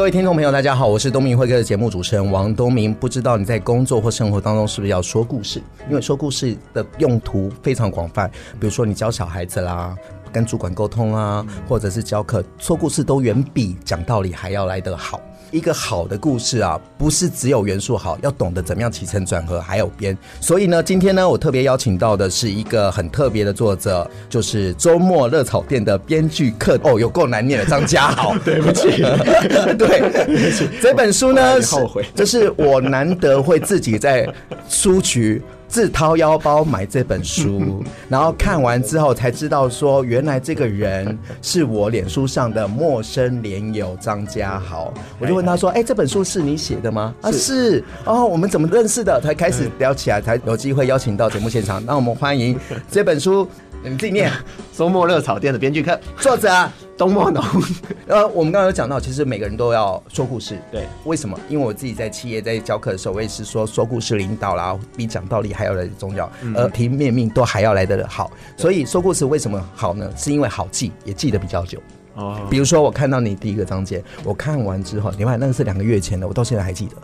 各位听众朋友，大家好，我是东明会客的节目主持人王东明。不知道你在工作或生活当中是不是要说故事？因为说故事的用途非常广泛，比如说你教小孩子啦，跟主管沟通啊，或者是教课，说故事都远比讲道理还要来得好。一个好的故事啊，不是只有元素好，要懂得怎么样起承转合，还有编。所以呢，今天呢，我特别邀请到的是一个很特别的作者，就是周末热炒店的编剧课哦，有够难念的张家豪。对不起，对，对不起。这本书呢，后悔，就是我难得会自己在书局。自掏腰包买这本书，然后看完之后才知道说，原来这个人是我脸书上的陌生脸友张家豪。我就问他说：“哎，这本书是你写的吗？”啊，是。哦，我们怎么认识的？才开始聊起来，才有机会邀请到节目现场。那我们欢迎这本书。你自己念 周末热炒店的编剧课，作者啊，东莫农。呃，我们刚刚有讲到，其实每个人都要说故事。对，为什么？因为我自己在企业在教课的时候，我也是说说故事领导啦，比讲道理还要来得重要，耳提面命都还要来得好。所以说故事为什么好呢？是因为好记，也记得比较久。哦。比如说我看到你第一个章节，我看完之后，另外那个是两个月前的，我到现在还记得。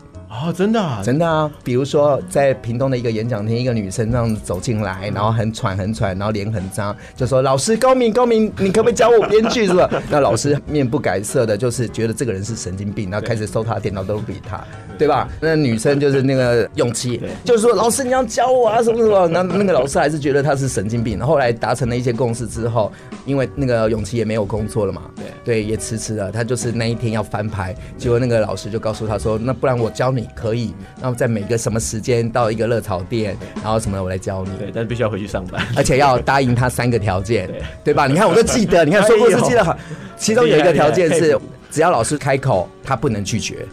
哦，真的，啊，真的啊！比如说，在屏东的一个演讲厅，一个女生这样子走进来，然后很喘很喘，然后脸很脏，就说：“老师高明高明，你可不可以教我编剧？”是吧？那老师面不改色的，就是觉得这个人是神经病，然后开始搜他的电脑都不理他，对吧？那女生就是那个勇气，就是说：“老师你要教我啊，什么什么。”那那个老师还是觉得他是神经病。后来达成了一些共识之后，因为那个永琪也没有工作了嘛，对对，也辞职了。他就是那一天要翻牌，结果那个老师就告诉他说：“那不然我教你可以。”那么在每个什么时间到一个热炒店，然后什么我来教你。对，但是必须要回去上班，而且要答应他三个条件，对，对吧？你看我都记得，你看说故事记得好，其中有一个条件是，只要老师开口，他不能拒绝。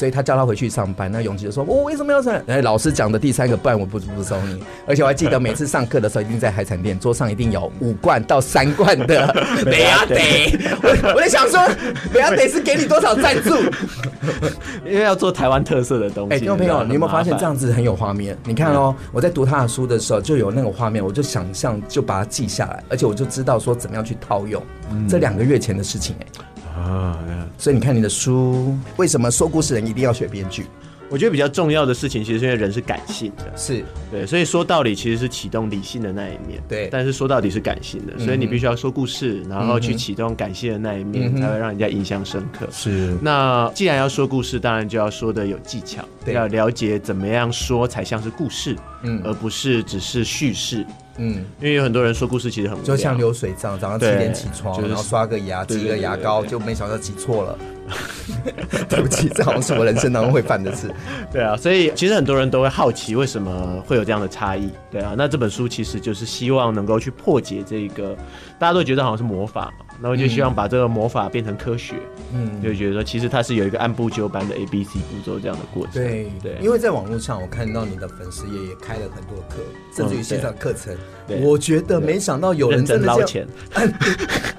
所以他叫他回去上班，那永琪就说：“我为什么要上？”哎，老师讲的第三个，不然我不不收你。而且我还记得每次上课的时候，一定在海产店桌上一定有五罐到三罐的 美亚得。我我在想说，美亚得是给你多少赞助？因为要做台湾特色的东西。哎，听众朋友，你有没有发现这样子很有画面？你看哦，我在读他的书的时候就有那个画面，我就想象就把它记下来，而且我就知道说怎么样去套用。这两个月前的事情，哎。啊，所以你看你的书，为什么说故事人一定要学编剧？我觉得比较重要的事情，其实是因为人是感性的，是对，所以说道理其实是启动理性的那一面，对。但是说到底是感性的，所以你必须要说故事，然后去启动感性的那一面，才会让人家印象深刻。是。那既然要说故事，当然就要说的有技巧，要了解怎么样说才像是故事，嗯，而不是只是叙事。嗯，因为有很多人说故事其实很无聊，就像流水账，早上七点起床，就是、然后刷个牙，挤个牙膏，就没想到挤错了。对不起，这好像是我人生当中会犯的事。对啊，所以其实很多人都会好奇为什么会有这样的差异。对啊，那这本书其实就是希望能够去破解这个，大家都觉得好像是魔法嘛。然后就希望把这个魔法变成科学，嗯，就觉得说其实它是有一个按部就班的 A B C 步骤这样的过程。对对，因为在网络上我看到你的粉丝也也开了很多课，甚至于线上课程。我觉得没想到有人真的捞钱，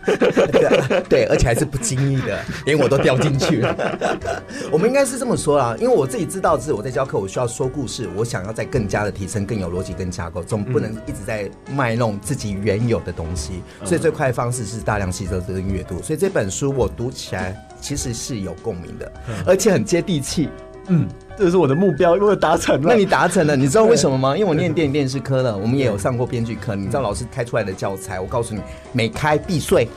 对对，而且还是不经意的，连我都掉进去了。我们应该是这么说啦，因为我自己知道是我在教课，我需要说故事，我想要再更加的提升，更有逻辑、跟架构，总不能一直在卖弄自己原有的东西。所以最快的方式是大量吸收。这个阅读，所以这本书我读起来其实是有共鸣的，而且很接地气。嗯，这是我的目标，因为达成了。那你达成了，你知道为什么吗？因为我念电影电视科的，我们也有上过编剧课。你知道老师开出来的教材，我告诉你，每开必碎。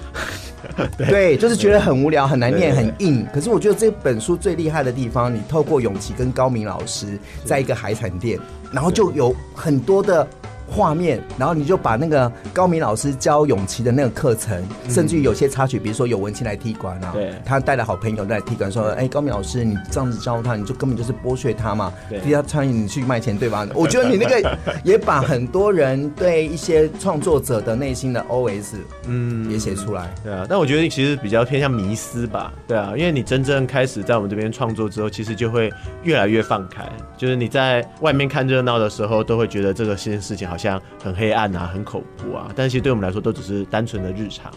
对，就是觉得很无聊、很难念、很硬。可是我觉得这本书最厉害的地方，你透过永琪跟高明老师，在一个海产店，然后就有很多的。画面，然后你就把那个高明老师教永琪的那个课程，甚至于有些插曲，比如说有文青来踢馆啊，对，他带了好朋友来踢馆，说，哎，高明老师，你这样子教他，你就根本就是剥削他嘛，逼他参与你去卖钱，对吧？我觉得你那个也把很多人对一些创作者的内心的 OS，嗯，也写出来，对啊。但我觉得其实比较偏向迷思吧，对啊，因为你真正开始在我们这边创作之后，其实就会越来越放开，就是你在外面看热闹的时候，都会觉得这个这件事情好像。像很黑暗啊，很恐怖啊，但其实对我们来说都只是单纯的日常。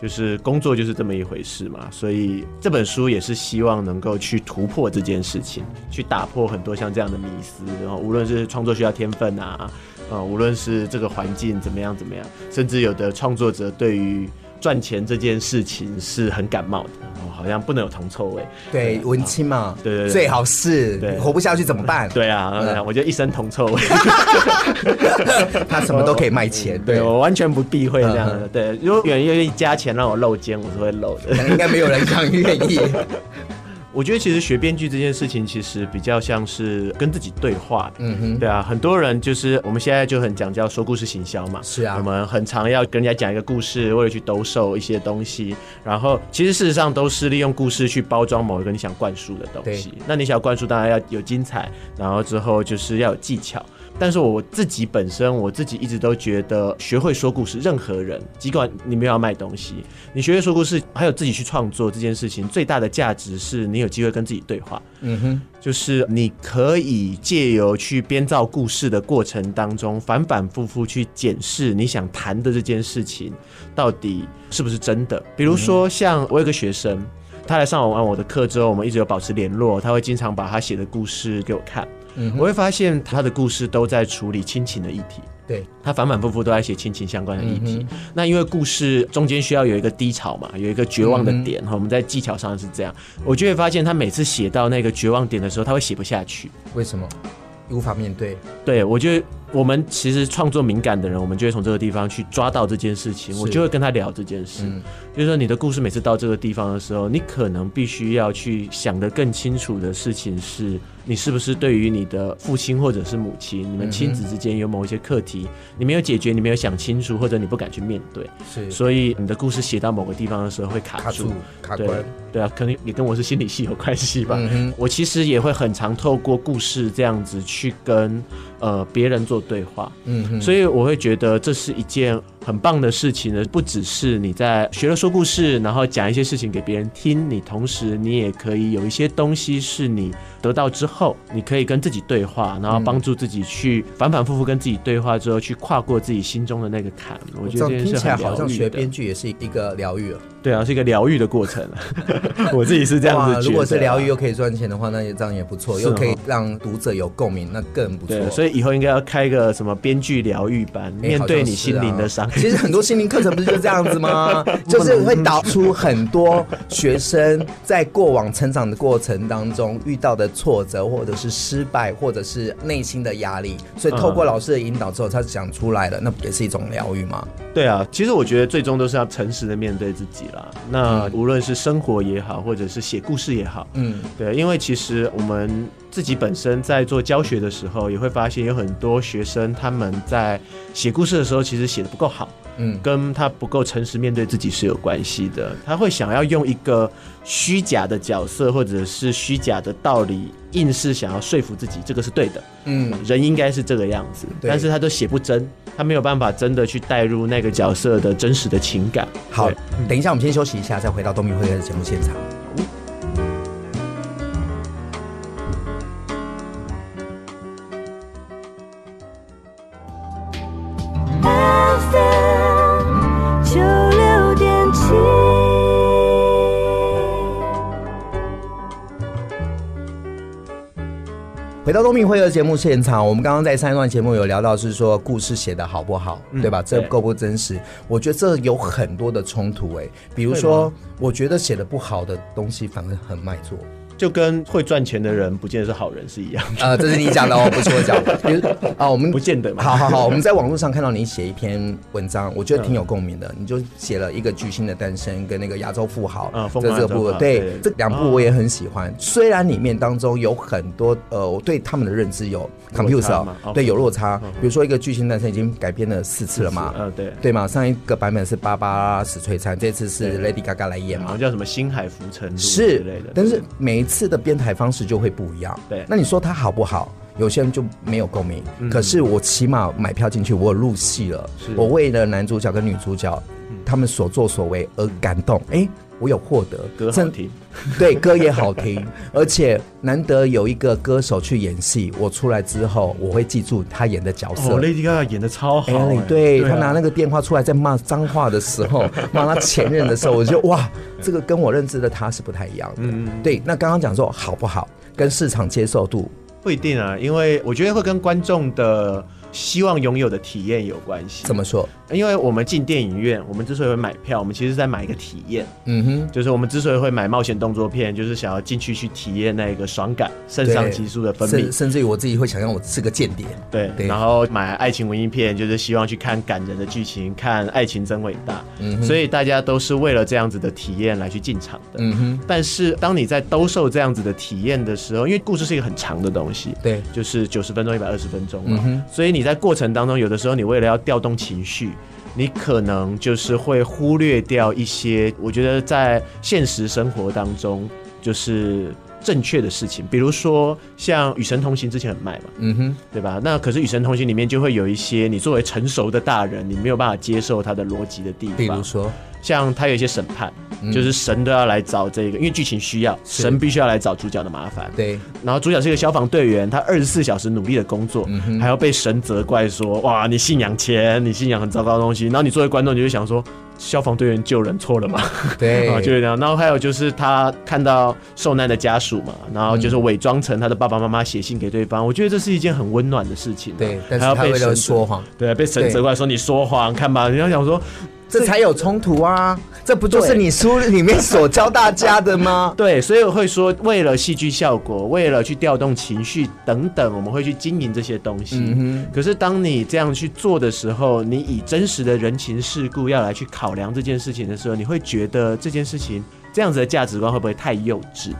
就是工作就是这么一回事嘛，所以这本书也是希望能够去突破这件事情，去打破很多像这样的迷思。然后无论是创作需要天分啊，呃，无论是这个环境怎么样怎么样，甚至有的创作者对于赚钱这件事情是很感冒的。好像不能有铜臭味。对，对文青嘛，对对对，最好是对活不下去怎么办？对啊，嗯、我就一身铜臭味，他什么都可以卖钱。对，对我完全不避讳这样的。对，如果有人愿意加钱让我露肩，我是会露的。应该没有人想愿意。我觉得其实学编剧这件事情，其实比较像是跟自己对话。嗯哼，对啊，很多人就是我们现在就很讲叫说故事行销嘛。是啊，我们很常要跟人家讲一个故事，为了去兜售一些东西。然后其实事实上都是利用故事去包装某一个你想灌输的东西。那你想要灌输，当然要有精彩，然后之后就是要有技巧。但是我自己本身，我自己一直都觉得，学会说故事，任何人，尽管你没有要卖东西，你学会说故事，还有自己去创作这件事情，最大的价值是你有机会跟自己对话。嗯哼，就是你可以借由去编造故事的过程当中，反反复复去检视你想谈的这件事情到底是不是真的。比如说，像我有个学生，他来上完我的课之后，我们一直有保持联络，他会经常把他写的故事给我看。嗯，我会发现他的故事都在处理亲情的议题，对，他反反复复都在写亲情相关的议题。嗯、那因为故事中间需要有一个低潮嘛，有一个绝望的点哈、嗯，我们在技巧上是这样，我就会发现他每次写到那个绝望点的时候，他会写不下去。为什么？无法面对？对，我觉得我们其实创作敏感的人，我们就会从这个地方去抓到这件事情，我就会跟他聊这件事。嗯，就是说你的故事每次到这个地方的时候，你可能必须要去想得更清楚的事情是。你是不是对于你的父亲或者是母亲，你们亲子之间有某一些课题，你没有解决，你没有想清楚，或者你不敢去面对，是，所以你的故事写到某个地方的时候会卡住，卡关。对啊，可能也跟我是心理系有关系吧。嗯。我其实也会很常透过故事这样子去跟呃别人做对话。嗯，所以我会觉得这是一件很棒的事情呢，不只是你在学了说故事，然后讲一些事情给别人听，你同时你也可以有一些东西是你得到之后，你可以跟自己对话，然后帮助自己去反反复复跟自己对话之后，去跨过自己心中的那个坎。我觉得这听起来好像学编剧也是一个疗愈了。对啊，是一个疗愈的过程。我自己是这样子觉得。如果是疗愈又可以赚钱的话，那也这样也不错，又可以让读者有共鸣，那更不错。所以以后应该要开一个什么编剧疗愈班，面对你心灵的伤。其实很多心灵课程不是就这样子吗？就是会导出很多学生在过往成长的过程当中遇到的挫折，或者是失败，或者是内心的压力，所以透过老师的引导之后，他讲出来了，那不也是一种疗愈吗？对啊，其实我觉得最终都是要诚实的面对自己啦。那无论是生活也好，或者是写故事也好，嗯，对，因为其实我们自己本身在做教学的时候，也会发现有很多学生他们在写故事的时候，其实写的不够好。嗯，跟他不够诚实面对自己是有关系的。他会想要用一个虚假的角色，或者是虚假的道理，硬是想要说服自己这个是对的。嗯，人应该是这个样子，但是他都写不真，他没有办法真的去带入那个角色的真实的情感。好，等一下我们先休息一下，再回到东明会的节目现场。回到东明会的节目现场，我们刚刚在上一段节目有聊到，是说故事写得好不好，嗯、对吧？这够不真实？我觉得这有很多的冲突、欸，哎，比如说，我觉得写的不好的东西反而很卖座。就跟会赚钱的人不见得是好人是一样的。呃，这是你讲的哦，不是我讲的。比如啊，我们不见得嘛。好好好，我们在网络上看到你写一篇文章，我觉得挺有共鸣的。你就写了一个巨星的诞生跟那个亚洲富豪嗯，这这部对这两部我也很喜欢。虽然里面当中有很多呃，我对他们的认知有 computer 对有落差。比如说一个巨星诞生已经改编了四次了嘛？嗯，对对嘛。上一个版本是芭芭拉史翠珊，这次是 Lady Gaga 来演嘛？叫什么星海浮沉是之类的。但是每一次的编排方式就会不一样。对，那你说它好不好？有些人就没有共鸣。嗯、可是我起码买票进去，我有入戏了。我为了男主角跟女主角他们所作所为而感动。哎、欸，我有获得歌好听，对，歌也好听，而且难得有一个歌手去演戏，我出来之后我会记住他演的角色。哦，Lady Gaga 演的超好，欸，对，对他拿那个电话出来在骂脏话的时候，骂他前任的时候，我就哇，这个跟我认知的他是不太一样的。嗯，对，那刚刚讲说好不好，跟市场接受度不一定啊，因为我觉得会跟观众的。希望拥有的体验有关系。怎么说？因为我们进电影院，我们之所以会买票，我们其实在买一个体验。嗯哼，就是我们之所以会买冒险动作片，就是想要进去去体验那个爽感、肾上激素的分泌。甚甚至于我自己会想象我是个间谍。对，对。然后买爱情文艺片，就是希望去看感人的剧情，看爱情真伟大。嗯哼。所以大家都是为了这样子的体验来去进场的。嗯哼。但是当你在兜售这样子的体验的时候，因为故事是一个很长的东西，对，就是九十分钟、一百二十分钟嘛。嗯。所以你。你在过程当中，有的时候你为了要调动情绪，你可能就是会忽略掉一些，我觉得在现实生活当中就是正确的事情。比如说像《与神同行》之前很卖嘛，嗯哼，对吧？那可是《与神同行》里面就会有一些你作为成熟的大人，你没有办法接受他的逻辑的地方。比如说，像他有一些审判。就是神都要来找这个，因为剧情需要，神必须要来找主角的麻烦。对，然后主角是一个消防队员，他二十四小时努力的工作，还要被神责怪说：“哇，你信仰钱，你信仰很糟糕的东西。”然后你作为观众，你就想说：“消防队员救人错了吗？”对，啊就是这样。然后还有就是他看到受难的家属嘛，然后就是伪装成他的爸爸妈妈写信给对方。我觉得这是一件很温暖的事情。对，还要被神说谎，对，被神责怪说你说谎，看吧，人家想说。这才有冲突啊！这不就是你书里面所教大家的吗？对，所以我会说，为了戏剧效果，为了去调动情绪等等，我们会去经营这些东西。嗯。可是当你这样去做的时候，你以真实的人情世故要来去考量这件事情的时候，你会觉得这件事情这样子的价值观会不会太幼稚？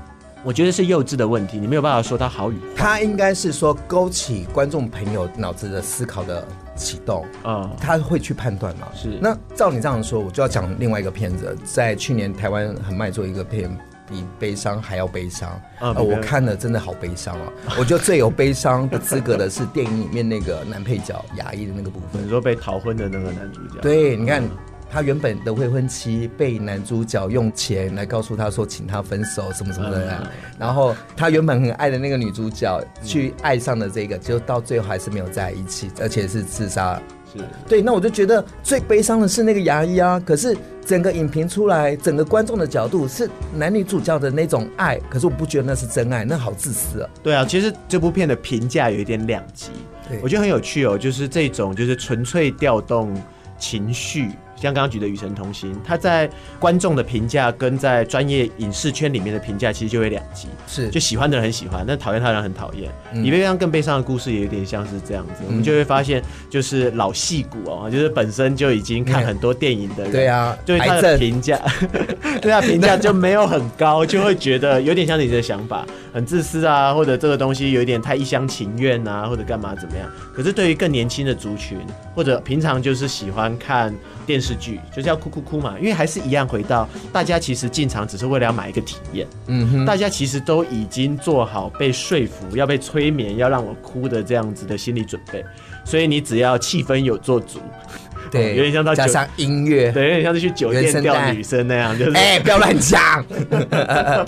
我觉得是幼稚的问题，你没有办法说它好与坏。它应该是说勾起观众朋友脑子的思考的。启动啊，他会去判断嘛？是。那照你这样说，我就要讲另外一个片子，在去年台湾很卖座一个片，比悲伤还要悲伤啊！我看了真的好悲伤啊！我觉得最有悲伤的资格的是电影里面那个男配角牙医的那个部分，你说被逃婚的那个男主角。对，你看。他原本的未婚妻被男主角用钱来告诉他说，请他分手什么什么的，啊，然后他原本很爱的那个女主角去爱上了这个，就到最后还是没有在一起，而且是自杀。是对，那我就觉得最悲伤的是那个牙医啊。可是整个影评出来，整个观众的角度是男女主角的那种爱，可是我不觉得那是真爱，那好自私啊。对啊，其实这部片的评价有一点两极，我觉得很有趣哦，就是这种就是纯粹调动情绪。像刚刚举的《与神同行》，他在观众的评价跟在专业影视圈里面的评价，其实就会两极。是，就喜欢的人很喜欢，但讨厌他的人很讨厌。嗯，比悲伤更悲伤的故事也有点像是这样子，嗯，我们就会发现，就是老戏骨哦，就是本身就已经看很多电影的人，对啊，对他的评价，对他评价就没有很高，就会觉得有点像你的想法，很自私啊，或者这个东西有点太一厢情愿啊，或者干嘛怎么样。可是对于更年轻的族群，或者平常就是喜欢看。电视剧就是要哭哭哭嘛，因为还是一样回到大家其实进场只是为了要买一个体验，嗯哼，大家其实都已经做好被说服、要被催眠、要让我哭的这样子的心理准备，所以你只要气氛有做足。对，有点像到加上音乐，对，有点像是去酒店钓女生那样，就是哎、欸，不要乱讲。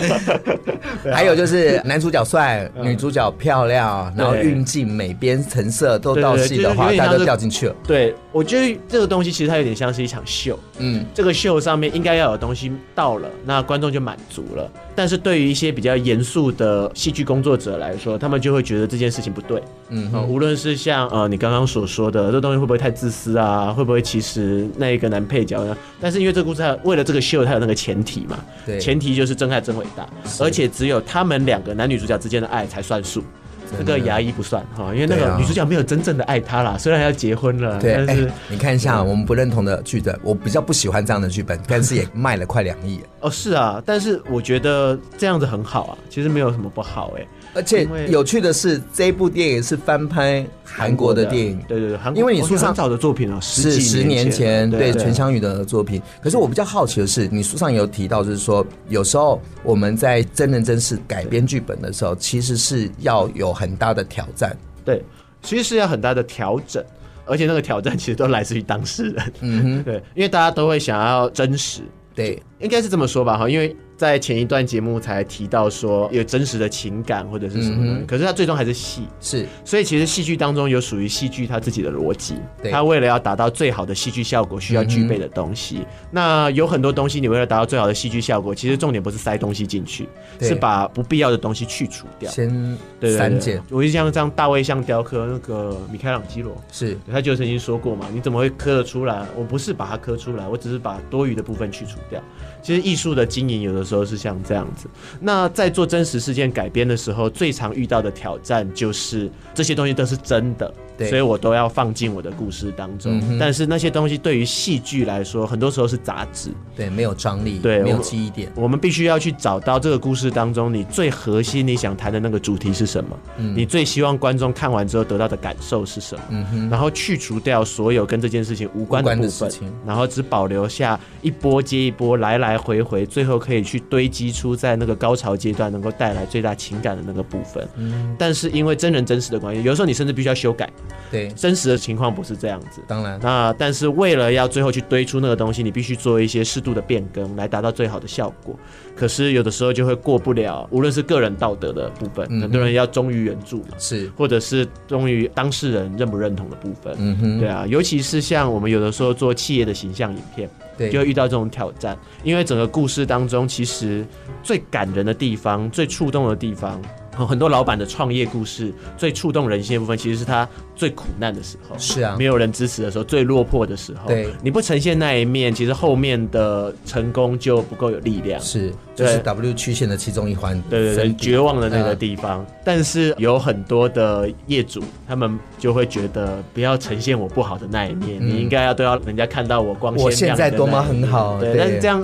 还有就是男主角帅，女主角漂亮，然后运镜、美编、成色都到戏的话，大家都掉进去了。对，我觉得这个东西其实它有点像是一场秀。嗯，这个秀上面应该要有东西到了，那观众就满足了。但是对于一些比较严肃的戏剧工作者来说，他们就会觉得这件事情不对。嗯，呃、无论是像呃你刚刚所说的，这东西会不会太自私啊？会不会其实那一个男配角呢？但是因为这个故事，它为了这个秀，它有那个前提嘛。对，前提就是真爱真伟大，而且只有他们两个男女主角之间的爱才算数。这个牙医不算哈，因为那个女主角没有真正的爱他啦，虽然要结婚了，对，但是、欸、你看一下我们不认同的剧本，我比较不喜欢这样的剧本，但是也卖了快两亿。哦，是啊，但是我觉得这样子很好啊，其实没有什么不好哎、欸。而且有趣的是，这一部电影是翻拍韩国的电影，对对对，韩国因为你书上找的作品啊，是十年前对全湘宇的作品。可是我比较好奇的是，你书上有提到，就是说有时候我们在真人真事改编剧本的时候，其实是要有很大的挑战，对，其实是要很大的调整，而且那个挑战其实都来自于当事人，嗯哼，对，因为大家都会想要真实。对，应该是这么说吧哈，因为。在前一段节目才提到说有真实的情感或者是什么，嗯、可是它最终还是戏，是，所以其实戏剧当中有属于戏剧它自己的逻辑，它为了要达到最好的戏剧效果需要具备的东西。嗯、那有很多东西你为了达到最好的戏剧效果，其实重点不是塞东西进去，是把不必要的东西去除掉，先删减。我就像这样大卫像雕刻那个米开朗基罗，是，他就曾经说过嘛，你怎么会刻得出来？我不是把它刻出来，我只是把多余的部分去除掉。其实艺术的经营有的时候是像这样子。那在做真实事件改编的时候，最常遇到的挑战就是这些东西都是真的。所以我都要放进我的故事当中，嗯、但是那些东西对于戏剧来说，很多时候是杂质，对，没有张力，对，没有记忆点。我们必须要去找到这个故事当中你最核心、你想谈的那个主题是什么，嗯、你最希望观众看完之后得到的感受是什么，嗯、然后去除掉所有跟这件事情无关的部分，然后只保留下一波接一波，来来回回，最后可以去堆积出在那个高潮阶段能够带来最大情感的那个部分。嗯，但是因为真人真实的关系，有时候你甚至必须要修改。对，真实的情况不是这样子。当然，那但是为了要最后去堆出那个东西，你必须做一些适度的变更，来达到最好的效果。可是有的时候就会过不了，无论是个人道德的部分，嗯、很多人要忠于原著嘛，是，或者是忠于当事人认不认同的部分。嗯哼，对啊，尤其是像我们有的时候做企业的形象影片，就会遇到这种挑战，因为整个故事当中，其实最感人的地方，最触动的地方。很多老板的创业故事最触动人心的部分，其实是他最苦难的时候，是啊，没有人支持的时候，最落魄的时候。对，你不呈现那一面，其实后面的成功就不够有力量。是，就是 W 曲线的其中一环。对对对，绝望的那个地方。但是有很多的业主，他们就会觉得，不要呈现我不好的那一面，你应该要都要人家看到我光鲜。我现在多么很好，对，但是这样。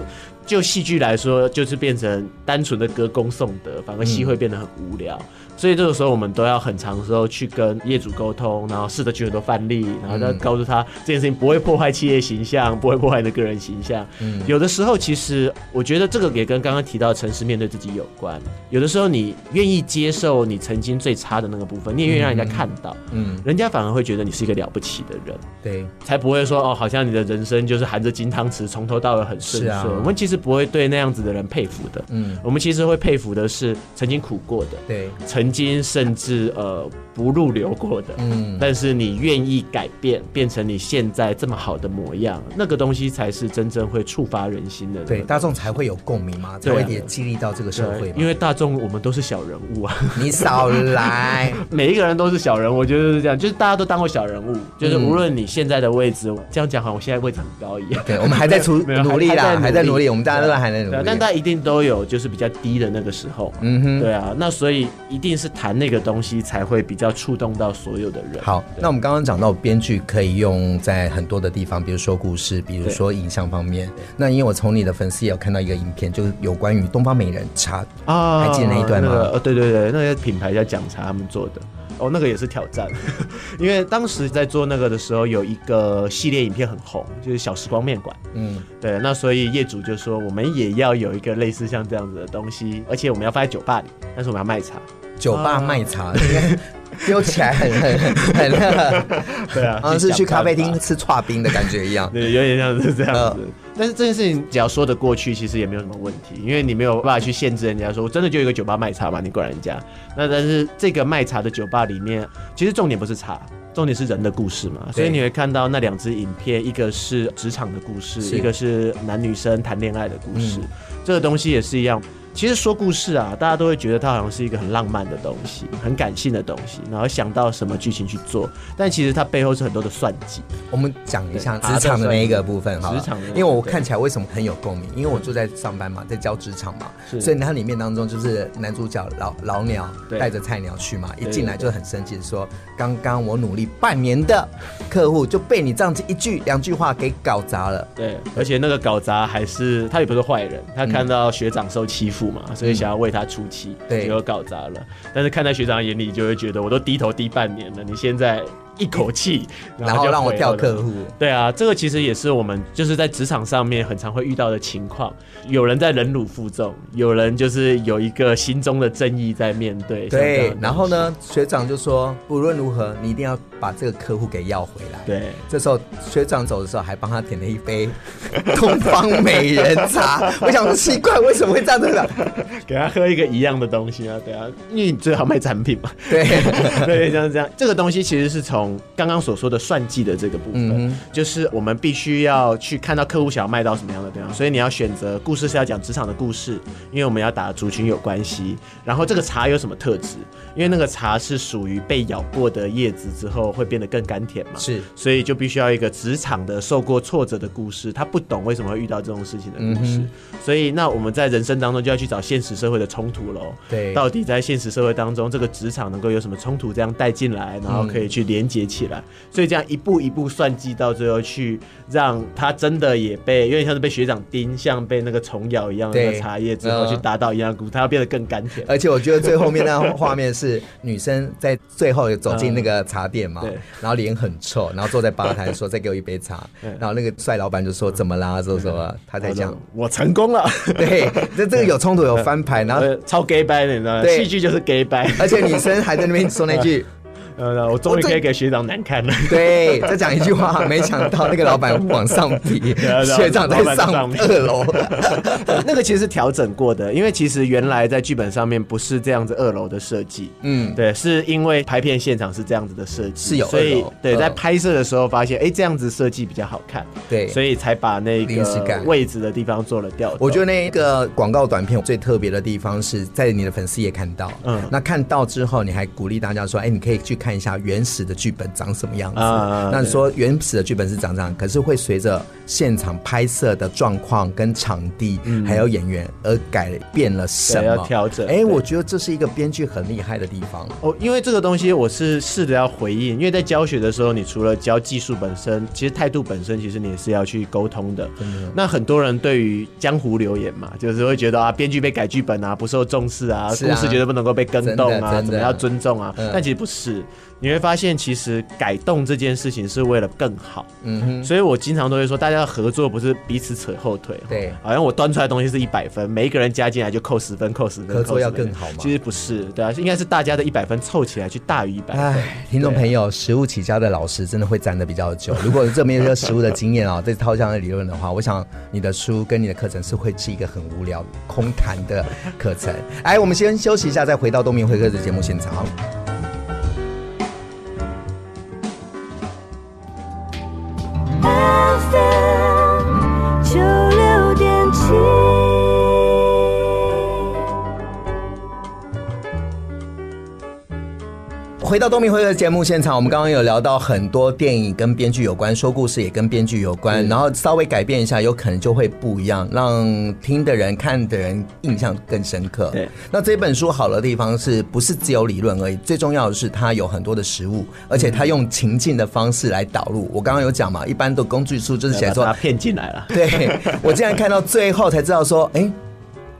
就戏剧来说，就是变成单纯的歌功颂德，反而戏会变得很无聊。嗯、所以这个时候，我们都要很长时候去跟业主沟通，然后试着举很多范例，然后再告诉他这件事情不会破坏企业形象，不会破坏你的个人形象。嗯，有的时候其实我觉得这个也跟刚刚提到诚实面对自己有关。有的时候你愿意接受你曾经最差的那个部分，你也愿意让人家看到，嗯，嗯人家反而会觉得你是一个了不起的人，对，才不会说哦，好像你的人生就是含着金汤匙，从头到尾很顺遂。啊、我们其实。不会对那样子的人佩服的，嗯，我们其实会佩服的是曾经苦过的，对，曾经甚至呃不入流过的，嗯，但是你愿意改变，变成你现在这么好的模样，那个东西才是真正会触发人心的，对，大众才会有共鸣嘛，才会也激励到这个社会，因为大众我们都是小人物啊，你少来，每一个人都是小人物，我觉得是这样，就是大家都当过小人物，就是无论你现在的位置，这样讲好像我现在位置很高一样，对，我们还在出 努力啦，还在努力，我们。大家都还在努力，但大家一定都有就是比较低的那个时候，嗯哼，对啊，那所以一定是谈那个东西才会比较触动到所有的人。好，那我们刚刚讲到编剧可以用在很多的地方，比如说故事，比如说影像方面。那因为我从你的粉丝也有看到一个影片，就是有关于东方美人茶啊，还记得那一段吗？呃，对对对，那个品牌叫讲茶，他们做的。哦，那个也是挑战，因为当时在做那个的时候，有一个系列影片很红，就是小时光面馆。嗯，对，那所以业主就说，我们也要有一个类似像这样子的东西，而且我们要放在酒吧里，但是我们要卖茶。酒吧卖茶，丢起来很很很那个，对啊，好像是去咖啡厅吃剉冰的感觉一样，对，有点像是这样子。但是这件事情只要说得过去，其实也没有什么问题，因为你没有办法去限制人家说，我真的就有一个酒吧卖茶嘛，你管人家。那但是这个卖茶的酒吧里面，其实重点不是茶，重点是人的故事嘛。所以你会看到那两支影片，一个是职场的故事，一个是男女生谈恋爱的故事。嗯、这个东西也是一样。其实说故事啊，大家都会觉得它好像是一个很浪漫的东西，很感性的东西，然后想到什么剧情去做。但其实它背后是很多的算计。我们讲一下职场的那一个部分哈，职场，因为我看起来为什么很有共鸣？因为我就在上班嘛，在教职场嘛，所以它里面当中就是男主角老老鸟带着菜鸟去嘛，一进来就很生气，说刚刚我努力半年的客户就被你这样子一句两句话给搞砸了。对，而且那个搞砸还是他也不是坏人，他看到学长受欺负。嘛，所以想要为他出气，结果搞砸了。但是看在学长眼里，就会觉得我都低头低半年了，你现在一口气，然后让我跳客户。对啊，这个其实也是我们就是在职场上面很常会遇到的情况。有人在忍辱负重，有人就是有一个心中的正义在面对。对，然后呢，学长就说，无论如何，你一定要把这个客户给要回来。对，这时候学长走的时候还帮他点了一杯东方美人茶。我想说奇怪，为什么会这样子？给他喝一个一样的东西啊？对啊，因为你最好卖产品嘛。对，对，像这样，这个东西其实是从刚刚所说的算计的这个部分，嗯、就是我们必须要去看到客户想要卖到什么样的地方，所以你要选择故事是要讲职场的故事，因为我们要打族群有关系。然后这个茶有什么特质？因为那个茶是属于被咬过的叶子之后会变得更甘甜嘛，是，所以就必须要一个职场的受过挫折的故事，他不懂为什么会遇到这种事情的故事，嗯、所以那我们在人生当中就要去找现实社会的冲突喽。对，到底在现实社会当中，这个职场能够有什么冲突，这样带进来，然后可以去连接起来，嗯、所以这样一步一步算计，到最后去让他真的也被，有点像是被学长盯，像被那个虫咬一样的茶叶之后去达到一样的故事，它要变得更甘甜。而且我觉得最后面那画面是女生在最后走进那个茶店嘛，然后脸很臭，然后坐在吧台说：“ 再给我一杯茶。”然后那个帅老板就说：“怎么啦？”说什么？他才讲：“我成功了。”对，这这个有冲突有翻牌，然后超 gay 掰的，你知道吗？戏剧就是 gay 掰，而且女生还在那边说那句。呃，我终于可以给学长难看了。对，再讲一句话，没想到那个老板往上比，学长在上二楼。那个其实是调整过的，因为其实原来在剧本上面不是这样子二楼的设计。嗯，对，是因为拍片现场是这样子的设计，是有，所以对，在拍摄的时候发现，哎，这样子设计比较好看。对，所以才把那个位置的地方做了调。我觉得那个广告短片最特别的地方是在你的粉丝也看到，嗯，那看到之后，你还鼓励大家说，哎，你可以去看。看一下原始的剧本长什么样子。啊、那你说原始的剧本是长这样，可是会随着现场拍摄的状况、跟场地，嗯、还有演员而改变了什么？要调整。哎、欸，我觉得这是一个编剧很厉害的地方。哦，因为这个东西我是试着要回应，因为在教学的时候，你除了教技术本身，其实态度本身，其实你也是要去沟通的。嗯、那很多人对于江湖留言嘛，就是会觉得啊，编剧被改剧本啊，不受重视啊，啊故事绝对不能够被更动啊，怎么要尊重啊？嗯、但其实不是。你会发现，其实改动这件事情是为了更好。嗯哼，所以我经常都会说，大家的合作不是彼此扯后腿。对，好像我端出来的东西是一百分，每一个人加进来就扣十分，扣十分。合作要更好吗？其实不是，对啊，应该是大家的一百分凑起来去大于一百分。哎，听众朋友，食物起家的老师真的会站得比较久。如果这边有食物的经验啊，这套这样的理论的话，我想你的书跟你的课程是会是一个很无聊、空谈的课程。哎，我们先休息一下，再回到东明会客的节目现场。半分就六点七。回到东明辉的节目现场，我们刚刚有聊到很多电影跟编剧有关，说故事也跟编剧有关，然后稍微改变一下，有可能就会不一样，让听的人、看的人印象更深刻。对，那这本书好的地方是不是只有理论而已？最重要的是它有很多的实物，而且它用情境的方式来导入。我刚刚有讲嘛，一般的工具书就是写说骗进来了。对，我竟然看到最后才知道说，哎，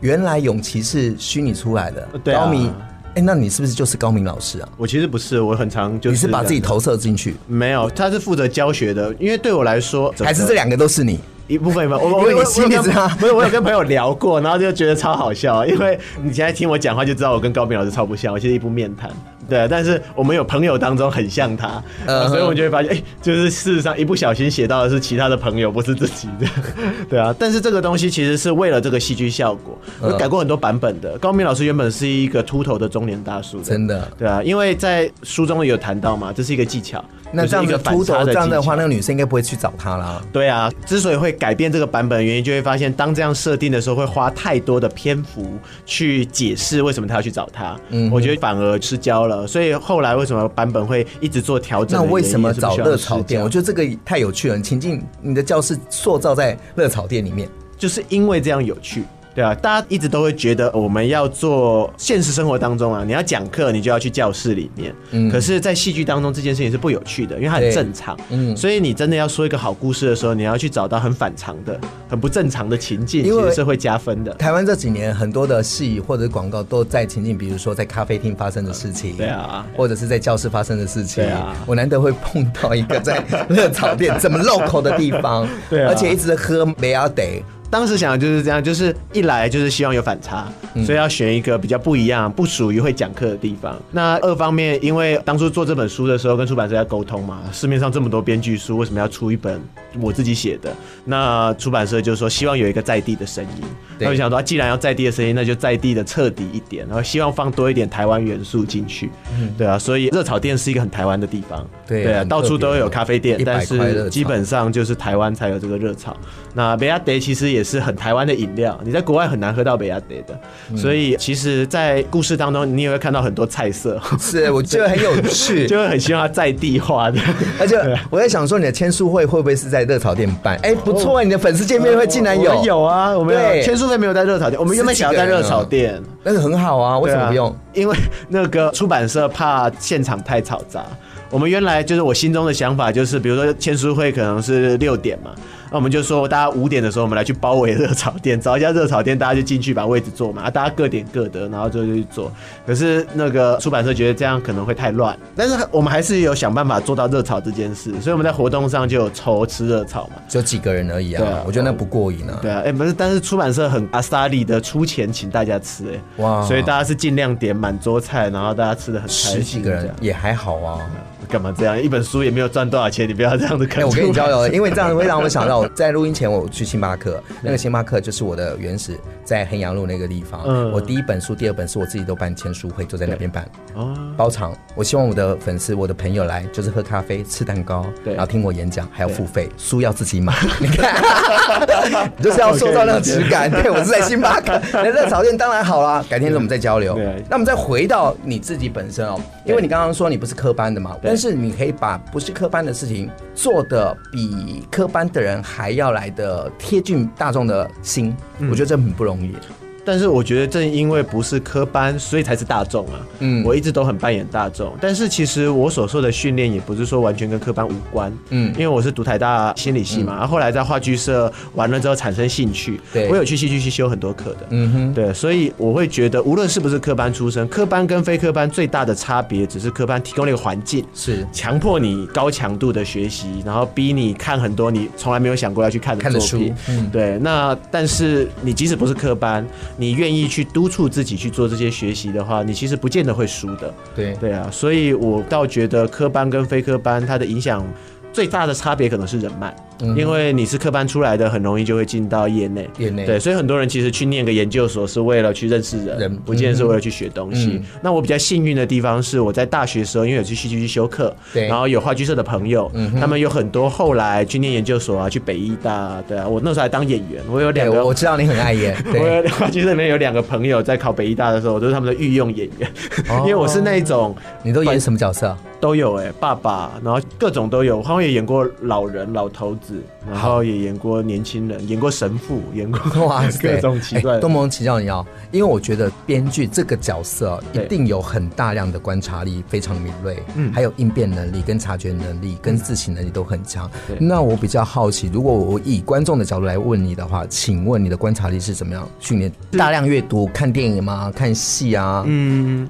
原来永琪是虚拟出来的。对啊。高明。哎，那你是不是就是高明老师啊？我其实不是，我很常就是。你是把自己投射进去？没有，他是负责教学的。因为对我来说，还是这两个都是你一部分一部分。我 因为你心里知道，不是我有跟朋友聊过，然后就觉得超好笑。因为你现在听我讲话就知道我跟高明老师超不像，我其实一部面谈。对，但是我们有朋友当中很像他，呃、所以我们就会发现，哎、欸，就是事实上一不小心写到的是其他的朋友，不是自己的。对啊，但是这个东西其实是为了这个戏剧效果，我改过很多版本的。高明老师原本是一个秃头的中年大叔，真的。对啊，因为在书中有谈到嘛，这是一个技巧。那这样子秃头这样的话，那个女生应该不会去找他啦。对啊，之所以会改变这个版本的原因，就会发现当这样设定的时候，会花太多的篇幅去解释为什么他要去找他。嗯，我觉得反而失焦了，所以后来。为什么版本会一直做调整？那为什么找热炒店？我觉得这个太有趣了。情境，你的教室塑造在热炒店里面，就是因为这样有趣。对啊，大家一直都会觉得我们要做现实生活当中啊，你要讲课，你就要去教室里面。嗯，可是，在戏剧当中，这件事情是不有趣的，因为它很正常。嗯，所以你真的要说一个好故事的时候，你要去找到很反常的、很不正常的情境，其实是会加分的。台湾这几年很多的戏或者广告都在情境，比如说在咖啡厅发生的事情，对啊，或者是在教室发生的事情，对啊。我难得会碰到一个在 热炒店这么 local 的地方，对啊，而且一直喝梅亚得。当时想的就是这样，就是一来就是希望有反差，所以要选一个比较不一样、不属于会讲课的地方。那二方面，因为当初做这本书的时候，跟出版社要沟通嘛，市面上这么多编剧书，为什么要出一本我自己写的？那出版社就说希望有一个在地的声音。那我想说，既然要在地的声音，那就在地的彻底一点，然后希望放多一点台湾元素进去。对啊，所以热炒店是一个很台湾的地方。对啊，到处都有咖啡店，但是基本上就是台湾才有这个热炒。那梅亚德其实也。也是很台湾的饮料，你在国外很难喝到北亚德的，所以其实，在故事当中，你也会看到很多菜色，是我觉得很有趣，就会很希望它在地化的。而且我在想说，你的签书会会不会是在热炒店办？哎，不错，啊你的粉丝见面会竟然有有啊，我们签书会没有在热炒店，我们原本想要在热炒店，但是很好啊，为什么不用？因为那个出版社怕现场太嘈杂。我们原来就是我心中的想法，就是比如说签书会可能是六点嘛。那我们就说，大家五点的时候，我们来去包围热炒店，找一家热炒店，大家就进去把位置坐嘛，啊，大家各点各的，然后就就去做。可是那个出版社觉得这样可能会太乱，但是我们还是有想办法做到热炒这件事，所以我们在活动上就有筹吃热炒嘛，就几个人而已啊。对啊，我觉得那不过瘾啊。对啊，哎，不是，但是出版社很阿萨利的出钱请大家吃，哎，哇，所以大家是尽量点满桌菜，然后大家吃的很开心。十几个人也还好啊。干嘛这样？一本书也没有赚多少钱，你不要这样子看。我跟你交流，因为这样会让我想到，在录音前我去星巴克，那个星巴克就是我的原始在衡阳路那个地方。嗯，我第一本书、第二本书我自己都办签书会，就在那边办。哦，包场。我希望我的粉丝、我的朋友来，就是喝咖啡、吃蛋糕，然后听我演讲，还要付费，书要自己买。你看，你就是要塑造那个质感。对，我是在星巴克，那热炒店当然好啦。改天我们再交流。那我们再回到你自己本身哦，因为你刚刚说你不是科班的嘛，但是你可以把不是科班的事情做的比科班的人还要来的贴近大众的心，我觉得这很不容易。但是我觉得正因为不是科班，所以才是大众啊。嗯，我一直都很扮演大众，但是其实我所受的训练也不是说完全跟科班无关。嗯，因为我是读台大心理系嘛，然后后来在话剧社完了之后产生兴趣，对，我有去戏剧系修很多课的。嗯哼，对，所以我会觉得，无论是不是科班出身，科班跟非科班最大的差别，只是科班提供了一个环境，是强迫你高强度的学习，然后逼你看很多你从来没有想过要去看的作品。嗯，对。那但是你即使不是科班，你愿意去督促自己去做这些学习的话，你其实不见得会输的。对对啊，所以我倒觉得科班跟非科班它的影响最大的差别可能是人脉。因为你是科班出来的，很容易就会进到业内。业内。对，所以很多人其实去念个研究所是为了去认识人，人不见得是为了去学东西。嗯、那我比较幸运的地方是，我在大学的时候，因为有去戏剧系修课，对，然后有话剧社的朋友，嗯、他们有很多后来去念研究所啊，去北医大，对啊，我那时候还当演员，我有两个，我知道你很爱演，我有话剧社里面有两个朋友在考北医大的时候，我都是他们的御用演员，哦、因为我是那种，你都演什么角色？都有哎、欸，爸爸，然后各种都有，好像也演过老人、老头子，然后也演过年轻人，演过神父，演过 哇各种奇怪的。东蒙请教你哦，因为我觉得编剧这个角色一定有很大量的观察力，非常敏锐，嗯，还有应变能力、跟察觉能力、跟自省能力都很强。那我比较好奇，如果我以观众的角度来问你的话，请问你的观察力是怎么样训练？大量阅读、看电影吗？看戏啊？嗯。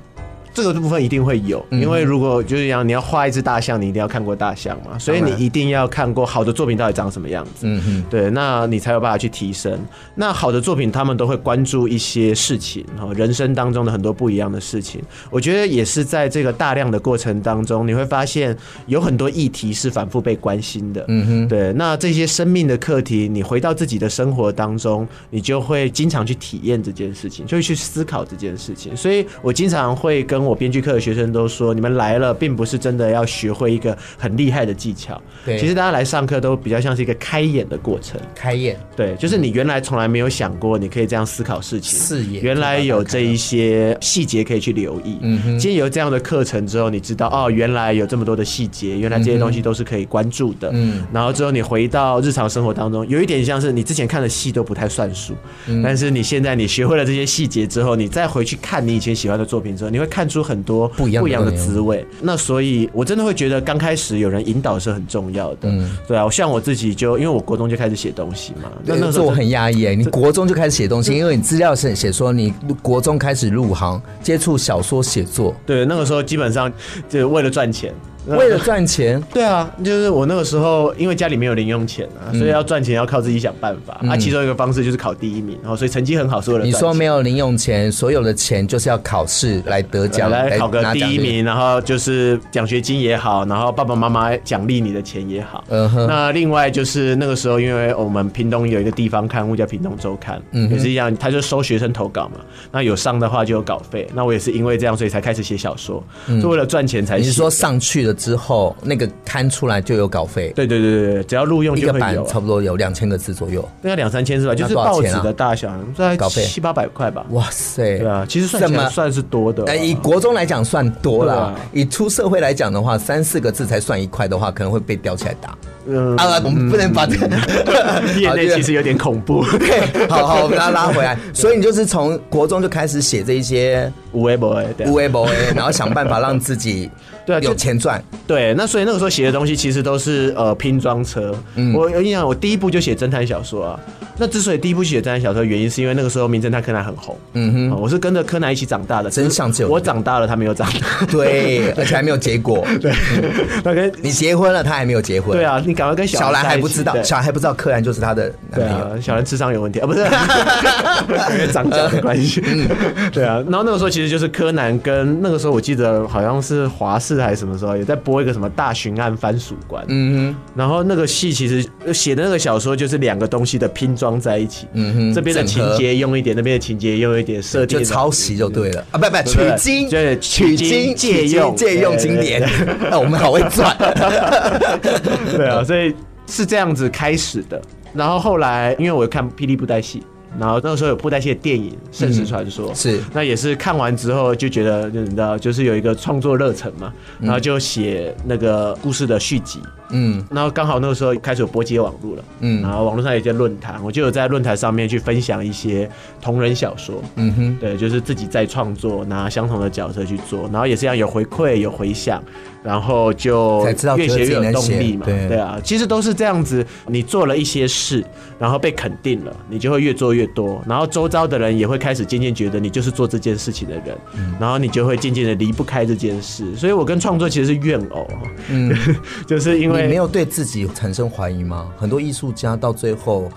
这个部分一定会有，因为如果就是讲你要画一只大象，你一定要看过大象嘛，所以你一定要看过好的作品到底长什么样子。嗯哼，对，那你才有办法去提升。那好的作品，他们都会关注一些事情，哈，人生当中的很多不一样的事情。我觉得也是在这个大量的过程当中，你会发现有很多议题是反复被关心的。嗯哼，对，那这些生命的课题，你回到自己的生活当中，你就会经常去体验这件事情，就会去思考这件事情。所以我经常会跟我编剧课的学生都说，你们来了并不是真的要学会一个很厉害的技巧。对，其实大家来上课都比较像是一个开眼的过程。开眼，对，就是你原来从来没有想过你可以这样思考事情。视野，原来有这一些细节可以去留意。嗯哼，今天有这样的课程之后，你知道哦，原来有这么多的细节，原来这些东西都是可以关注的。嗯，然后之后你回到日常生活当中，有一点像是你之前看的戏都不太算数，嗯，但是你现在你学会了这些细节之后，你再回去看你以前喜欢的作品之后，你会看出很多不一样不一样的滋味。那所以，我真的会觉得刚开始有人引导是很重要的。嗯，对啊，像我自己就因为我国中就开始写东西嘛，那那时候我很压抑哎，你国中就开始写东西，因为你资料是写说你国中开始入行接触小说写作，对，那个时候基本上就为了赚钱。为了赚钱，对啊，就是我那个时候，因为家里没有零用钱啊，所以要赚钱要靠自己想办法。啊，其中一个方式就是考第一名，然后所以成绩很好，是为了你说没有零用钱，所有的钱就是要考试来得奖，来考个第一名，然后就是奖学金也好，然后爸爸妈妈奖励你的钱也好。嗯哼。那另外就是那个时候，因为我们屏东有一个地方刊物叫《屏东周刊》，嗯，也是一样，他就收学生投稿嘛。那有上的话就有稿费。那我也是因为这样，所以才开始写小说，就为了赚钱才。你是说上去了之后那个刊出来就有稿费？对对对对，只要录用就，一个版差不多有两千个字左右，那要两三千是吧？就是报纸的大小，在稿费七八百块吧。哇塞，对啊，其实算起来算是多的。哎以国中来讲算多了，以出社会来讲的话，三四个字才算一块的话，可能会被吊起来打。嗯啊，我们不能把这个 业内其实有点恐怖。好好，我们把它拉回来。所以你就是从国中就开始写这一些无为 boy，无为 boy，然后想办法让自己对有钱赚。对，那所以那个时候写的东西其实都是呃拼装车。我有印象，我第一部就写侦探小说啊。那之所以第一部写侦探小说，原因是因为那个时候名侦探柯南很红。嗯哼，我是跟着柯南一起长大的。真相只有我长大了，他没有长大。对，而且还没有结果。对，那跟 你结婚了，他还没有结婚。对啊，你赶快跟小兰还不知道，小兰还不知道柯南就是他的男朋友。小兰智商有问题啊，不是？因为长相的关系。嗯，对啊。然后那个时候其实就是柯南跟那个时候我记得好像是华视还是什么时候也在播一个什么大巡案番薯官。嗯哼。然后那个戏其实写的那个小说就是两个东西的拼装在一起。嗯哼。这边的情节用一点，那边的情节用一点，设计就抄袭就对了啊！不不，取经，对，取经借用借用经典。那我们好会赚。对啊，所以。是这样子开始的，然后后来因为我看霹雳布袋戏，然后那个时候有布袋戏的电影《盛世传说》，是那也是看完之后就觉得，就你知道，就是有一个创作热忱嘛，然后就写那个故事的续集。嗯，然后刚好那个时候开始有波接网络了，嗯，然后网络上有一些论坛，我就有在论坛上面去分享一些同人小说，嗯哼，对，就是自己在创作，拿相同的角色去做，然后也是这样有回馈有回响，然后就越写越有动力嘛，对，对啊，其实都是这样子，你做了一些事，然后被肯定了，你就会越做越多，然后周遭的人也会开始渐渐觉得你就是做这件事情的人，嗯，然后你就会渐渐的离不开这件事，所以我跟创作其实是怨偶，嗯，就是因为。你没有对自己产生怀疑吗？很多艺术家到最后。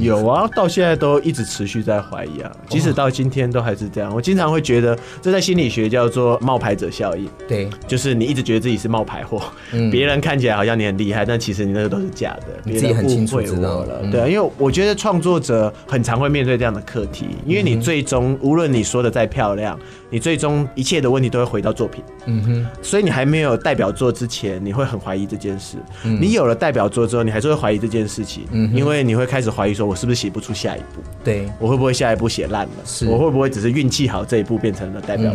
有啊，到现在都一直持续在怀疑啊，即使到今天都还是这样。我经常会觉得，这在心理学叫做冒牌者效应。对，就是你一直觉得自己是冒牌货，别人看起来好像你很厉害，但其实你那个都是假的，你自己很误会我了。对啊，因为我觉得创作者很常会面对这样的课题，因为你最终无论你说的再漂亮，你最终一切的问题都会回到作品。嗯哼，所以你还没有代表作之前，你会很怀疑这件事。你有了代表作之后，你还是会怀疑这件事情。嗯，因为你会开始怀疑。说我是不是写不出下一步？对，我会不会下一步写烂了？是我会不会只是运气好，这一步变成了代表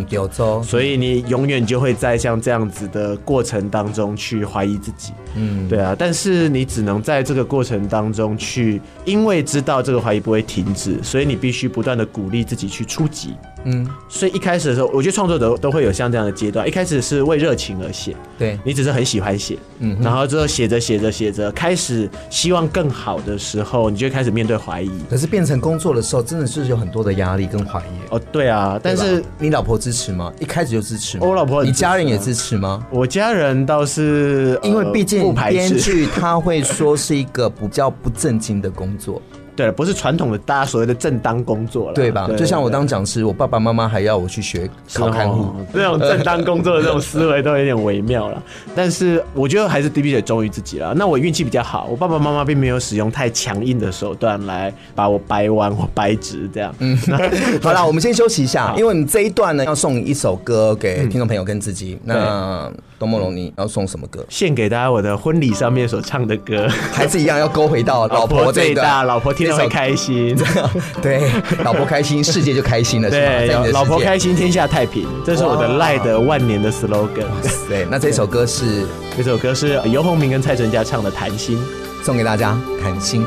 所以你永远就会在像这样子的过程当中去怀疑自己。嗯，对啊。但是你只能在这个过程当中去，因为知道这个怀疑不会停止，所以你必须不断的鼓励自己去出击。嗯，所以一开始的时候，我觉得创作者都会有像这样的阶段。一开始是为热情而写，对，你只是很喜欢写，嗯，然后之后写着写着写着，开始希望更好的时候，你就开始面对怀疑。可是变成工作的时候，真的是有很多的压力跟怀疑。哦，对啊，但是你老婆支持吗？一开始就支持吗？我老婆，你家人也支持吗？我家人倒是，因为毕竟编剧他会说是一个比较不正经的工作。对，不是传统的大家所谓的正当工作了，对吧？就像我当讲师，我爸爸妈妈还要我去学考看护，这种正当工作的这种思维都有点微妙了。但是我觉得还是 D B 姐忠于自己了。那我运气比较好，我爸爸妈妈并没有使用太强硬的手段来把我掰弯或掰直这样。嗯，好了，我们先休息一下，因为你这一段呢要送一首歌给听众朋友跟自己。那东梦龙，你要送什么歌？献给大家我的婚礼上面所唱的歌，还是一样要勾回到老婆最大，老婆听了会开心。对，老婆开心，世界就开心了。对，老婆开心，天下太平。这是我的赖的万年的 slogan。对，那这首歌是，这首歌是游鸿明跟蔡淳佳唱的《谈心》，送给大家，《谈心》。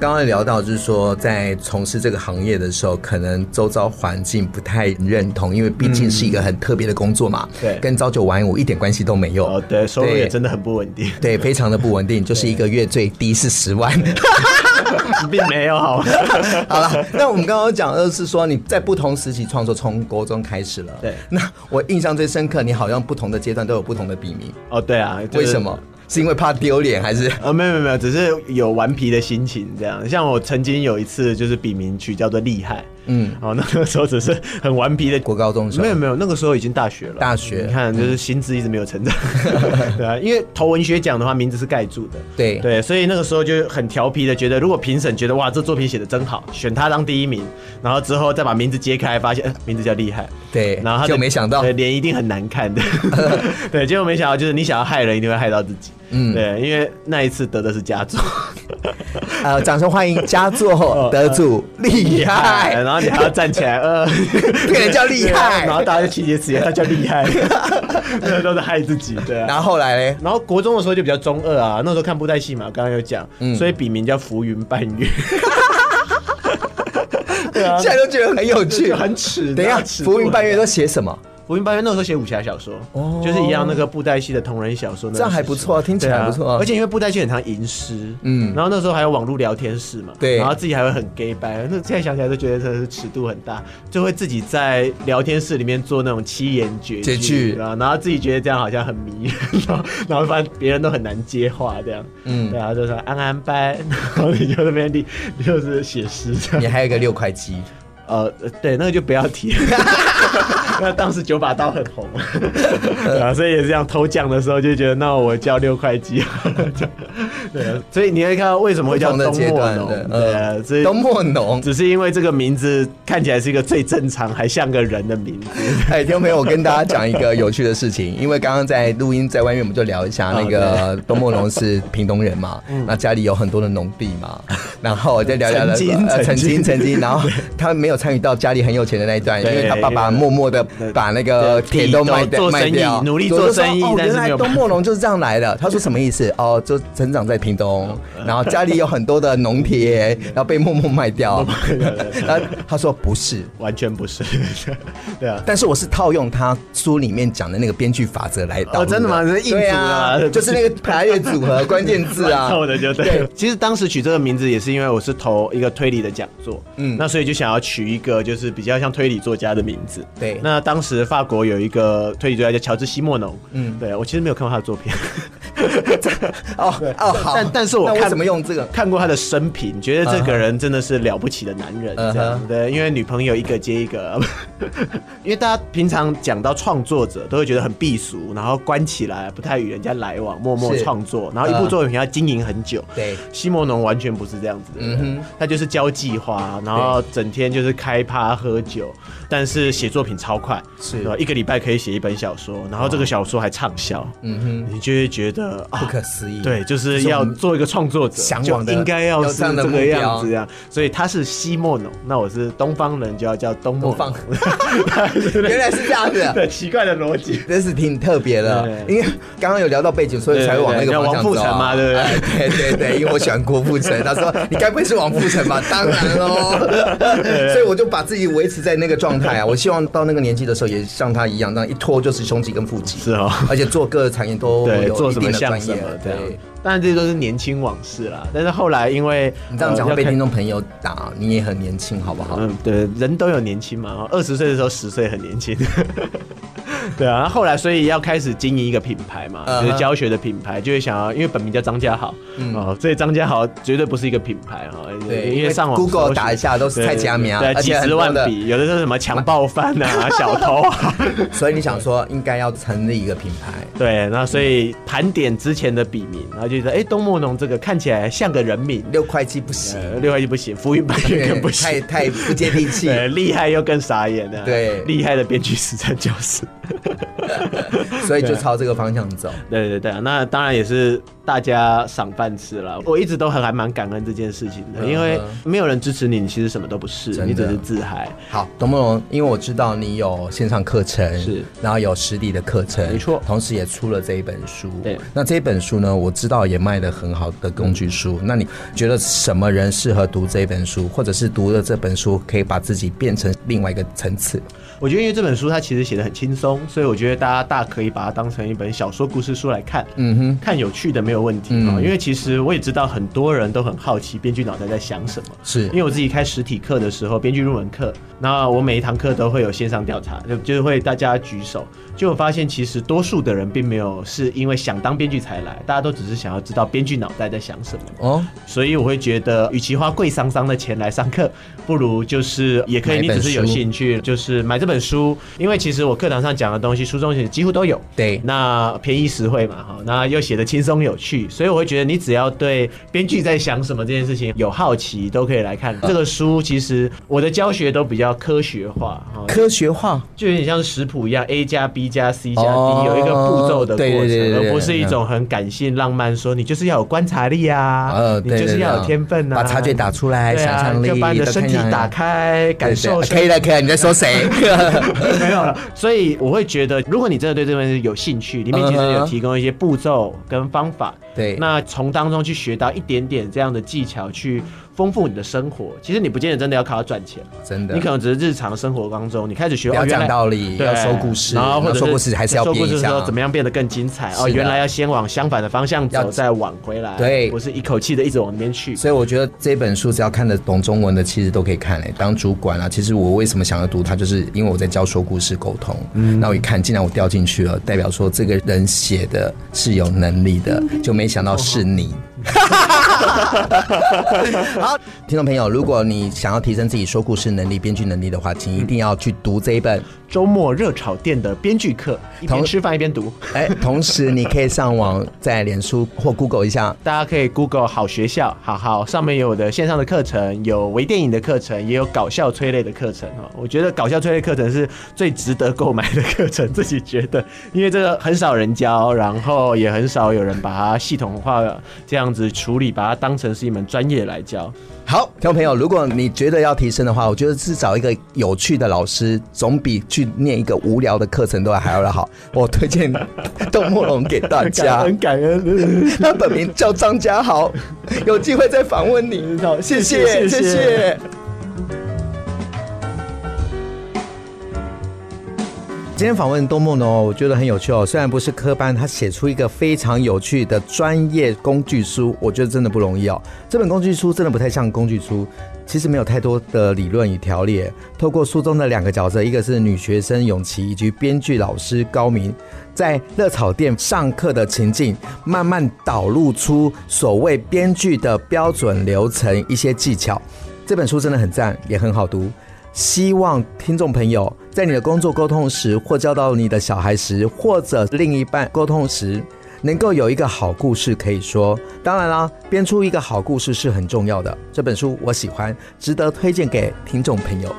刚刚聊到，就是说在从事这个行业的时候，可能周遭环境不太认同，因为毕竟是一个很特别的工作嘛。对，跟朝九晚五一点关系都没有。哦，对，收入也真的很不稳定。对，非常的不稳定，就是一个月最低是十万，并没有好。好了，那我们刚刚讲的是说你在不同时期创作，从国中开始了。对，那我印象最深刻，你好像不同的阶段都有不同的笔名。哦，对啊，为什么？是因为怕丢脸还是？呃，没有没有没有，只是有顽皮的心情这样。像我曾经有一次就是笔名取叫做厉害，嗯，哦，那个时候只是很顽皮的。国高中生。没有没有，那个时候已经大学了。大学，你看就是心智一直没有成长，对啊，因为投文学奖的话名字是盖住的，对。对，所以那个时候就很调皮的觉得，如果评审觉得哇这作品写的真好，选他当第一名，然后之后再把名字揭开，发现、呃、名字叫厉害，对，然后他就没想到。脸一定很难看的，对，结果没想到就是你想要害人，一定会害到自己。嗯，对，因为那一次得的是佳作，呃，掌声欢迎佳作 得主厉害，然后你还要站起来，呃，这个人叫厉害，然后大家就齐结词，他叫厉害，那都是害自己，对啊。然后后来呢？然后国中的时候就比较中二啊，那时候看布袋戏嘛，刚刚有讲，所以笔名叫浮云半月，对啊，现在都觉得很有趣，很耻。等一下，浮云半月都写什么？浮云半月那时候写武侠小说，哦，就是一样那个布袋戏的同人小说，这样还不错，听起来不错。而且因为布袋戏很常吟诗，嗯，然后那时候还有网络聊天室嘛，对，然后自己还会很 gay 白，那现在想起来都觉得真的是尺度很大，就会自己在聊天室里面做那种七言绝句，然后自己觉得这样好像很迷人，然后发现别人都很难接话这样，嗯，对啊，就说安安班，然后你就那边你就是写诗这样。你还有一个六块肌。呃，对，那个就不要提了。那当时九把刀很红，对啊，所以也是这样偷酱的时候就觉得，那我叫六块鸡。对，所以你会看到为什么会叫东莫农？对啊，所以东莫农只是因为这个名字看起来是一个最正常，还像个人的名字。哎，听众朋友，我跟大家讲一个有趣的事情，因为刚刚在录音在外面，我们就聊一下那个东莫农是屏东人嘛，那家里有很多的农地嘛，然后我就聊聊了，曾经曾经曾经，然后他没有。参与到家里很有钱的那一段，因为他爸爸默默的把那个田都卖掉，卖掉，努力做生意。哦，原来东莫龙就是这样来的。他说什么意思？哦，就成长在屏东，然后家里有很多的农田，然后被默默卖掉。然后 他说不是，完全不是。对啊，但是我是套用他书里面讲的那个编剧法则来导。哦，真的吗？是硬组啊，就是那个排列组合关键字啊。错的就对。其实当时取这个名字也是因为我是投一个推理的讲座，嗯，那所以就想要取。一个就是比较像推理作家的名字，对。那当时法国有一个推理作家叫乔治西莫农，嗯，对我其实没有看过他的作品。哦 哦好，但但是我看怎么用这个？看过他的生平，觉得这个人真的是了不起的男人，这样。对。因为女朋友一个接一个，因为大家平常讲到创作者都会觉得很避俗，然后关起来不太与人家来往，默默创作，然后一部作品要经营很久。对，西莫农完全不是这样子的人，他就是交际花，然后整天就是开趴喝酒，但是写作品超快，是吧？一个礼拜可以写一本小说，然后这个小说还畅销。嗯哼，你就会觉得。不可思议，对，就是要做一个创作者，就应该要是这个样子，这样。所以他是西莫农，那我是东方人，就要叫东莫农。原来是这样子，对，奇怪的逻辑，真是挺特别的。因为刚刚有聊到背景，所以才会往那个方向走。王富城嘛，对不对？对对对，因为我喜欢郭富城，他说 你该不会是王富城吧？当然喽，所以我就把自己维持在那个状态啊。我希望到那个年纪的时候，也像他一样，那一拖就是胸肌跟腹肌。是哦，而且做各个产业都有做什么。像什么这样。当然这些都是年轻往事啦，但是后来因为你这样讲会被听众朋友打，你也很年轻，好不好？嗯，对，人都有年轻嘛，二十岁的时候十岁很年轻。对啊，然后后来所以要开始经营一个品牌嘛，就是教学的品牌，就会想要，因为本名叫张家豪，哦，所以张家豪绝对不是一个品牌哈，对，因为上网 Google 打一下都是蔡家苗，对，几十万笔，有的是什么强暴犯啊、小偷啊，所以你想说应该要成立一个品牌，对，那所以盘点之前的笔名，然后就觉得哎，东莫农这个看起来像个人名，六块肌不行，六块肌不行，浮云版也更不行，太太不接地气，厉害又更傻眼的，对，厉害的编剧实在就是。所以就朝这个方向走。对对对，那当然也是大家赏饭吃了。我一直都很还蛮感恩这件事情的，因为没有人支持你，你其实什么都不是，你只是自嗨。好，懂不懂，因为我知道你有线上课程，是，然后有实体的课程，没错，同时也出了这一本书。对，那这一本书呢，我知道也卖的很好的工具书。那你觉得什么人适合读这本书，或者是读了这本书可以把自己变成另外一个层次？我觉得因为这本书它其实写的很轻松，所以我觉得大家大可以把它当成一本小说故事书来看。嗯哼，看有趣的没有问题啊。嗯、因为其实我也知道很多人都很好奇编剧脑袋在想什么。是因为我自己开实体课的时候，编剧入门课，那我每一堂课都会有线上调查，就就是会大家举手，就我发现其实多数的人并没有是因为想当编剧才来，大家都只是想要知道编剧脑袋在想什么。哦，所以我会觉得，与其花贵桑桑的钱来上课，不如就是也可以，你只是有兴趣，就是买这本书，因为其实我课堂上讲的东西，书中写几乎都有。对，那便宜实惠嘛，哈，那又写的轻松有趣，所以我会觉得你只要对编剧在想什么这件事情有好奇，都可以来看这个书。其实我的教学都比较科学化，哈，科学化就有点像食谱一样，A 加 B 加 C 加 D 有一个步骤的过程，而不是一种很感性浪漫，说你就是要有观察力啊，呃，你就是要有天分啊，把察觉打出来，想象力，就把你的身体打开，感受。可以了，可以了，你在说谁？没有了。所以我会觉得，如果你真的对这东西有兴趣，里面其实有提供一些步骤跟方法，对，那从当中去学到一点点这样的技巧去。丰富你的生活，其实你不见得真的要靠它赚钱，真的，你可能只是日常生活当中，你开始学要讲道理，要说故事，然后或者说故事还是要说故怎么样变得更精彩哦，原来要先往相反的方向走，再往回来，对，不是一口气的一直往那边去。所以我觉得这本书只要看得懂中文的，其实都可以看诶。当主管啊，其实我为什么想要读它，就是因为我在教说故事沟通，嗯，那我一看，既然我掉进去了，代表说这个人写的是有能力的，就没想到是你。好，听众朋友，如果你想要提升自己说故事能力、编剧能力的话，请一定要去读这一本。周末热炒店的编剧课，一边吃饭一边读。哎，同时你可以上网在脸书或 Google 一下，大家可以 Google 好学校，好好上面有我的线上的课程，有微电影的课程，也有搞笑催泪的课程哈。我觉得搞笑催泪课程是最值得购买的课程，自己觉得，因为这个很少人教，然后也很少有人把它系统化这样子处理，把它当成是一门专业来教。好，听众朋友，如果你觉得要提升的话，我觉得是找一个有趣的老师，总比去念一个无聊的课程都还要好。我推荐东莫农给大家，很感恩。他本名叫张家豪，有机会再访问你。好，谢谢，谢谢。谢谢今天访问多梦呢，我觉得很有趣哦。虽然不是科班，他写出一个非常有趣的专业工具书，我觉得真的不容易哦。这本工具书真的不太像工具书，其实没有太多的理论与条例。透过书中的两个角色，一个是女学生永琪，以及编剧老师高明，在热炒店上课的情境，慢慢导入出所谓编剧的标准流程、一些技巧。这本书真的很赞，也很好读。希望听众朋友在你的工作沟通时，或教导你的小孩时，或者另一半沟通时，能够有一个好故事可以说。当然啦，编出一个好故事是很重要的。这本书我喜欢，值得推荐给听众朋友。